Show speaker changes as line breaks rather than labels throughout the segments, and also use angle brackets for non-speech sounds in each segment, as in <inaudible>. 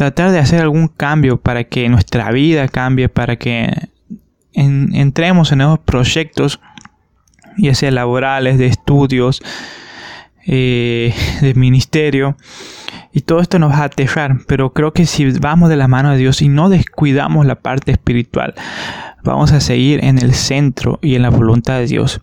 tratar de hacer algún cambio para que nuestra vida cambie, para que entremos en nuevos proyectos, ya sea laborales, de estudios, eh, de ministerio. Y todo esto nos va a aterrar, pero creo que si vamos de la mano de Dios y no descuidamos la parte espiritual, vamos a seguir en el centro y en la voluntad de Dios.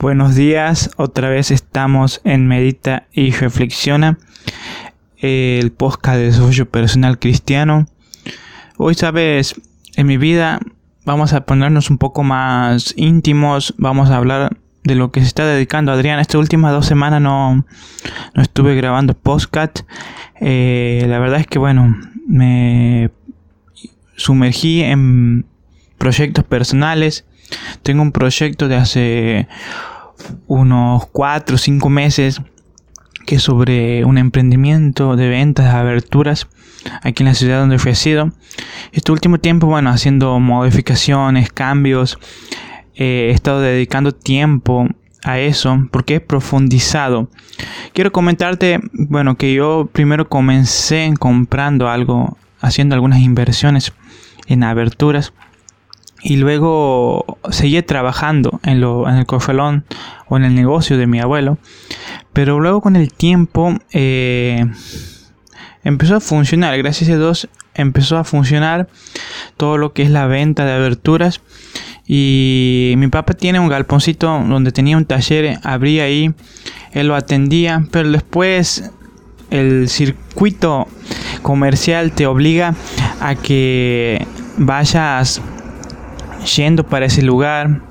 Buenos días, otra vez estamos en Medita y Reflexiona, el podcast de desarrollo personal cristiano. Hoy sabes, en mi vida vamos a ponernos un poco más íntimos, vamos a hablar de lo que se está dedicando Adrián. Estas últimas dos semanas no, no estuve grabando podcast. Eh, la verdad es que bueno, me sumergí en proyectos personales tengo un proyecto de hace unos 4 o 5 meses que es sobre un emprendimiento de ventas de aberturas aquí en la ciudad donde sido. Este último tiempo, bueno, haciendo modificaciones, cambios, eh, he estado dedicando tiempo a eso porque he profundizado. Quiero comentarte, bueno, que yo primero comencé comprando algo, haciendo algunas inversiones en aberturas y luego seguí trabajando en, lo, en el cofelón o en el negocio de mi abuelo. Pero luego con el tiempo eh, empezó a funcionar, gracias a Dios empezó a funcionar todo lo que es la venta de aberturas. Y mi papá tiene un galponcito donde tenía un taller, abría ahí, él lo atendía, pero después el circuito comercial te obliga a que vayas yendo para ese lugar,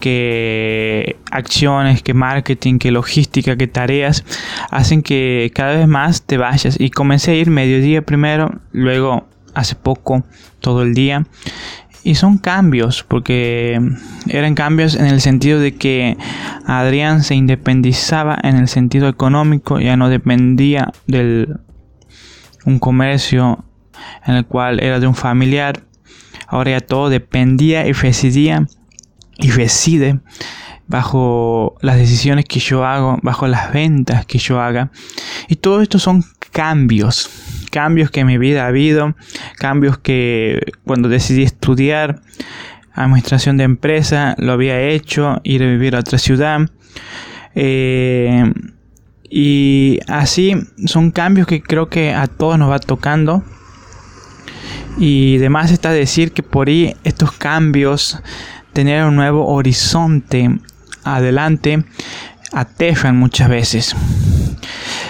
que acciones, que marketing, que logística, que tareas hacen que cada vez más te vayas. Y comencé a ir mediodía primero, luego hace poco todo el día. Y son cambios, porque eran cambios en el sentido de que Adrián se independizaba en el sentido económico, ya no dependía de un comercio en el cual era de un familiar, Ahora ya todo dependía y residía y reside bajo las decisiones que yo hago, bajo las ventas que yo haga. Y todo esto son cambios, cambios que en mi vida ha habido, cambios que cuando decidí estudiar administración de empresa lo había hecho, ir a vivir a otra ciudad. Eh, y así son cambios que creo que a todos nos va tocando y además está decir que por ahí estos cambios, tener un nuevo horizonte adelante, aterran muchas veces.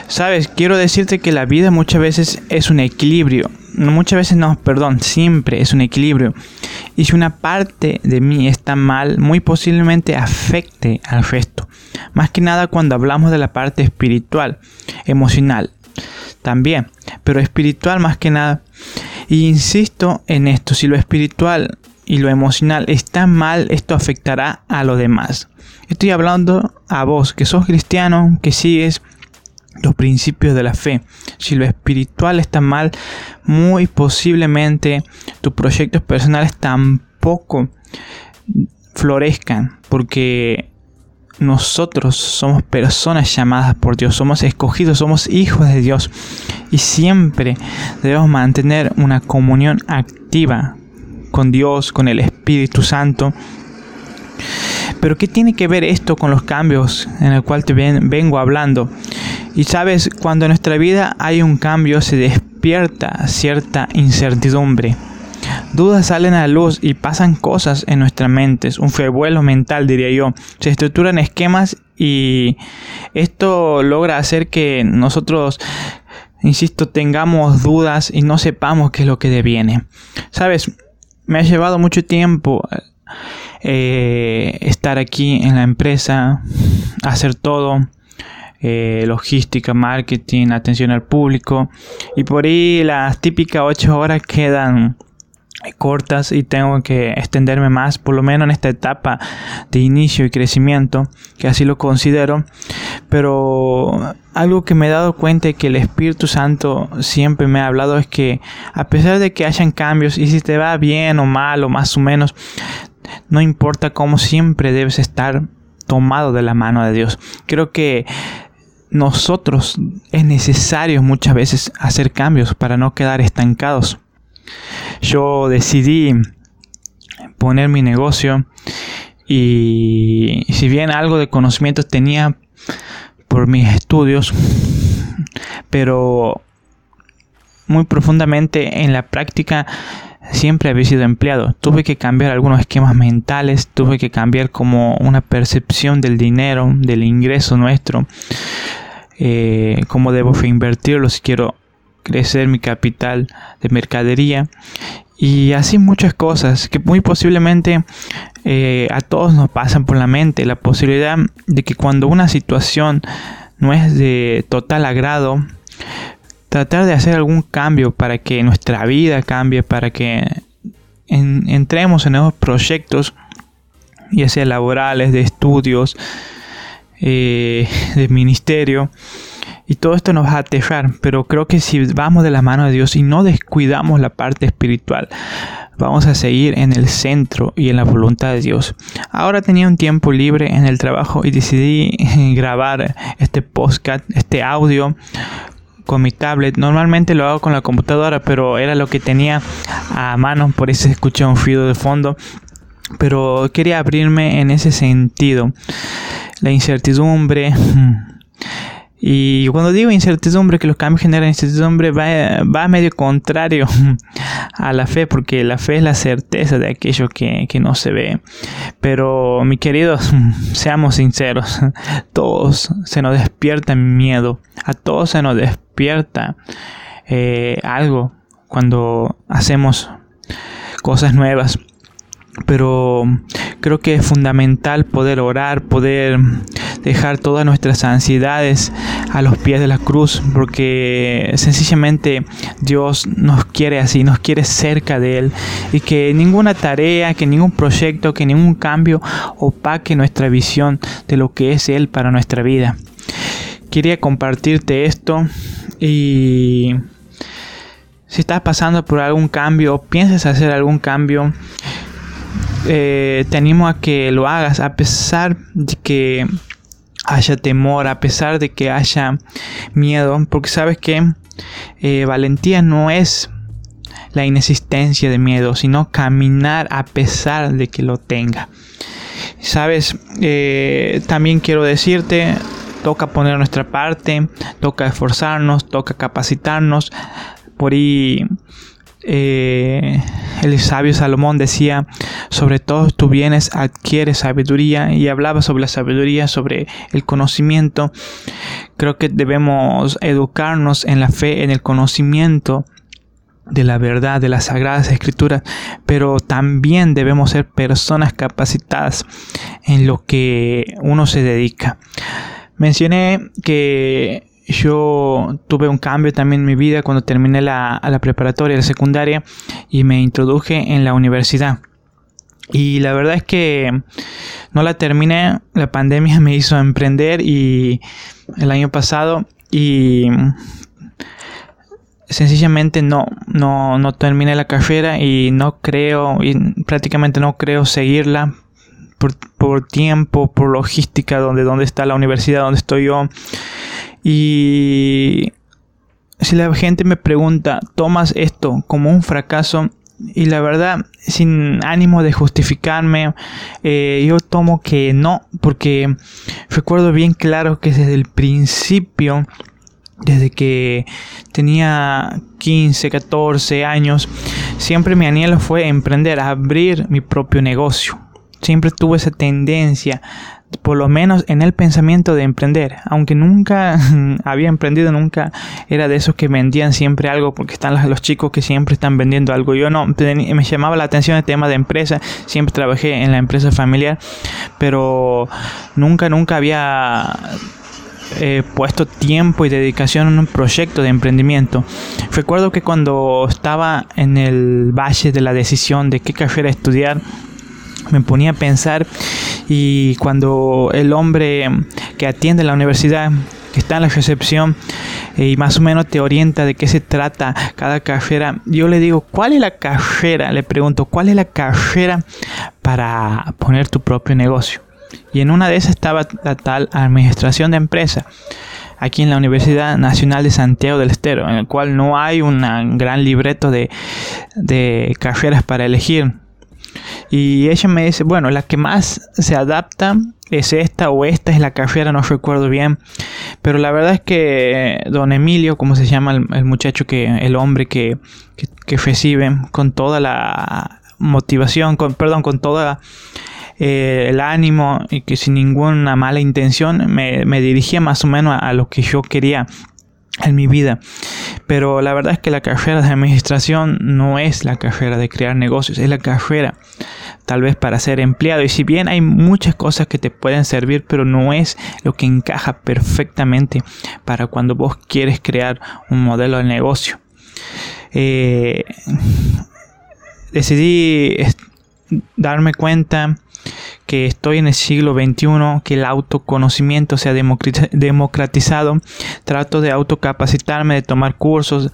Sabes, quiero decirte que la vida muchas veces es un equilibrio. Muchas veces no, perdón, siempre es un equilibrio. Y si una parte de mí está mal, muy posiblemente afecte al resto. Más que nada cuando hablamos de la parte espiritual, emocional. También, pero espiritual más que nada y insisto en esto, si lo espiritual y lo emocional está mal, esto afectará a lo demás. Estoy hablando a vos, que sos cristiano, que sigues los principios de la fe. Si lo espiritual está mal, muy posiblemente tus proyectos personales tampoco florezcan, porque nosotros somos personas llamadas por Dios, somos escogidos, somos hijos de Dios y siempre debemos mantener una comunión activa con Dios, con el Espíritu Santo. Pero ¿qué tiene que ver esto con los cambios en el cual te vengo hablando? Y sabes, cuando en nuestra vida hay un cambio se despierta cierta incertidumbre. Dudas salen a la luz y pasan cosas en nuestras mentes, un revuelo mental diría yo. Se estructuran esquemas y esto logra hacer que nosotros, insisto, tengamos dudas y no sepamos qué es lo que deviene. Sabes, me ha llevado mucho tiempo eh, estar aquí en la empresa, hacer todo. eh, logística, marketing, atención al público. Y por ahí las típicas 8 horas quedan cortas y tengo que extenderme más, por lo menos en esta etapa de inicio y crecimiento, que así lo considero. Pero algo que me he dado cuenta y que el Espíritu Santo siempre me ha hablado es que a pesar de que hayan cambios y si te va bien o mal o más o menos, no importa cómo siempre debes estar tomado de la mano de Dios. Creo que nosotros es necesario muchas veces hacer cambios para no quedar estancados yo decidí poner mi negocio y si bien algo de conocimientos tenía por mis estudios, pero muy profundamente en la práctica siempre había sido empleado. Tuve que cambiar algunos esquemas mentales, tuve que cambiar como una percepción del dinero, del ingreso nuestro, eh, cómo debo invertirlo si quiero crecer mi capital de mercadería. Y así muchas cosas que muy posiblemente eh, a todos nos pasan por la mente. La posibilidad de que cuando una situación no es de total agrado tratar de hacer algún cambio para que nuestra vida cambie para que entremos en nuevos proyectos ya sea laborales de estudios eh, de ministerio y todo esto nos va a aterrar, pero creo que si vamos de la mano de Dios y no descuidamos la parte espiritual, vamos a seguir en el centro y en la voluntad de Dios. Ahora tenía un tiempo libre en el trabajo y decidí <laughs> grabar este podcast, este audio con mi tablet. Normalmente lo hago con la computadora, pero era lo que tenía a mano, por eso escuché un ruido de fondo. Pero quería abrirme en ese sentido. La incertidumbre y cuando digo incertidumbre, que los cambios generan incertidumbre, va, va medio contrario <laughs> a la fe, porque la fe es la certeza de aquello que, no se ve. Pero, mi queridos, <laughs> seamos sinceros, <laughs> todos se nos despierta miedo, a todos se nos despierta eh, algo cuando hacemos cosas nuevas pero creo que es fundamental poder orar, poder dejar todas nuestras ansiedades a los pies de la cruz, porque sencillamente Dios nos quiere así, nos quiere cerca de Él, y que ninguna tarea, que ningún proyecto, que ningún cambio opaque nuestra visión de lo que es Él para nuestra vida. Quería compartirte esto y si estás pasando por algún cambio, piensas hacer algún cambio, eh, te animo a que lo hagas a pesar de que haya temor, a pesar de que haya miedo, porque sabes que eh, valentía no es la inexistencia de miedo, sino caminar a pesar de que lo tenga. Sabes, eh, también quiero decirte, toca poner nuestra parte, toca esforzarnos, toca capacitarnos. Por ahí eh, el sabio Salomón decía, sobre todos tus bienes adquiere sabiduría y hablaba sobre la sabiduría, sobre el conocimiento. Creo que debemos educarnos en la fe, en el conocimiento de la verdad, de las sagradas escrituras, pero también debemos ser personas capacitadas en lo que uno se dedica. Mencioné que yo tuve un cambio también en mi vida cuando terminé la, la preparatoria, la secundaria y me introduje en la universidad. Y la verdad es que no la terminé, la pandemia <laughs> me hizo emprender y el año pasado y sencillamente no, no, no terminé la carrera y no creo, y prácticamente no creo seguirla por, por tiempo, por logística, donde, donde está la universidad, donde estoy yo. Y si la gente me pregunta, ¿tomas esto como un fracaso? Y la verdad, sin ánimo de justificarme, eh, yo tomo que no, porque recuerdo bien claro que desde el principio, desde que tenía 15, 14 años, siempre mi anhelo fue emprender, abrir mi propio negocio. Siempre tuve esa tendencia por lo menos en el pensamiento de emprender, aunque nunca <laughs> había emprendido, nunca era de esos que vendían siempre algo, porque están los, chicos que siempre están vendiendo algo. Yo no, me llamaba la atención el tema de empresa, siempre trabajé en la empresa familiar, pero nunca, nunca había eh, puesto tiempo y dedicación en un proyecto de emprendimiento. Recuerdo que cuando estaba en el valle de la decisión de qué carrera estudiar, me ponía a pensar y cuando el hombre que atiende la universidad que está en la recepción eh, y más o menos te orienta de qué se trata cada carrera. Yo le digo, ¿cuál es la carrera? Le pregunto, ¿cuál es la carrera para poner tu propio negocio? Y en una de esas estaba la tal administración de empresa aquí en la Universidad Nacional de Santiago del Estero, en el cual no hay un gran libreto de, de carreras para elegir. Y ella me dice, bueno, la que más se adapta es esta o esta es la carrera, no recuerdo bien. Pero la verdad es que don Emilio, como se llama el, muchacho que, el hombre que, que, recibe, con toda la motivación, con, perdón, con toda eh, el ánimo y que sin ninguna mala intención me, me dirigía más o menos a lo que yo quería en mi vida. Pero la verdad es que la carrera de administración no es la carrera de crear negocios, es la carrera tal vez para ser empleado. Y si bien hay muchas cosas que te pueden servir, pero no es lo que encaja perfectamente para cuando vos quieres crear un modelo de negocio. Eh, decidí darme cuenta que estoy en el siglo XXI, que el autoconocimiento se ha democratizado. Trato de autocapacitarme, de tomar cursos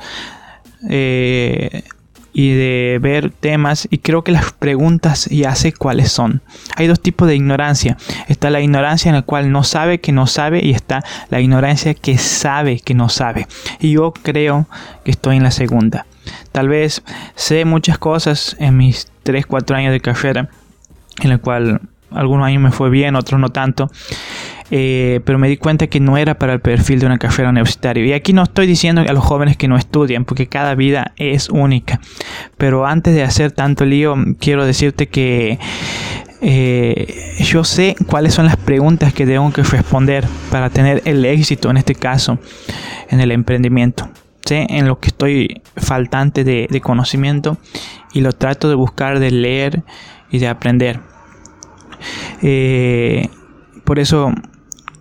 eh, y de ver temas. Y creo que las preguntas ya sé cuáles son. Hay dos tipos de ignorancia. Está la ignorancia en la cual no sabe que no sabe y está la ignorancia que sabe que no sabe. Y yo creo que estoy en la segunda. Tal vez sé muchas cosas en mis 3, 4 años de carrera, en la cual algunos años me fue bien, otros no tanto. Eh, pero me di cuenta que no era para el perfil de una carrera universitaria. Y aquí no estoy diciendo a los jóvenes que no estudian, porque cada vida es única. Pero antes de hacer tanto lío, quiero decirte que eh, yo sé cuáles son las preguntas que tengo que responder para tener el éxito, en este caso, en el emprendimiento. Sé en lo que estoy faltante de, de conocimiento y lo trato de buscar, de leer y de aprender. Eh, por eso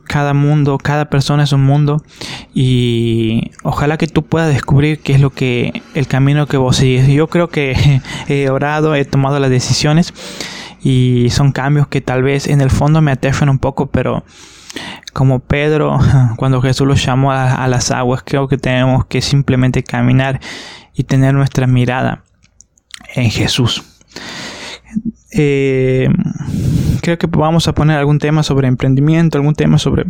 cada mundo, cada persona es un mundo y ojalá que tú puedas descubrir qué es lo que el camino que vos sigues. Yo creo que <laughs> he orado, he tomado las decisiones y son cambios que tal vez en el fondo me aterran un poco, pero como Pedro <laughs> cuando Jesús lo llamó a, a las aguas, creo que tenemos que simplemente caminar y tener nuestra mirada en Jesús. Eh, creo que vamos a poner algún tema sobre emprendimiento, algún tema sobre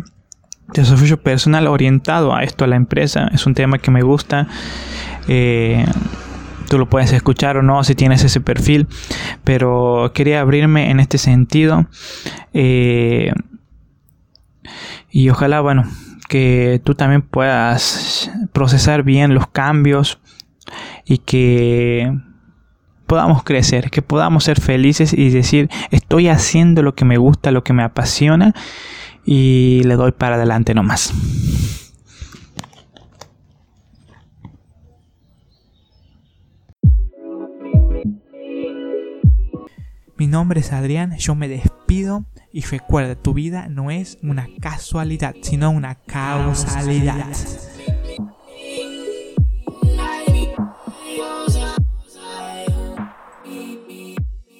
desarrollo personal orientado a esto, a la empresa. Es un tema que me gusta. Eh, tú lo puedes escuchar o no si tienes ese perfil, pero quería abrirme en este sentido. Eh, y ojalá, bueno, que tú también puedas procesar bien los cambios y que podamos crecer, que podamos ser felices y decir, estoy haciendo lo que me gusta, lo que me apasiona y le doy para adelante nomás. Mi nombre es Adrián, yo me despido y recuerda, tu vida no es una casualidad, sino una causalidad.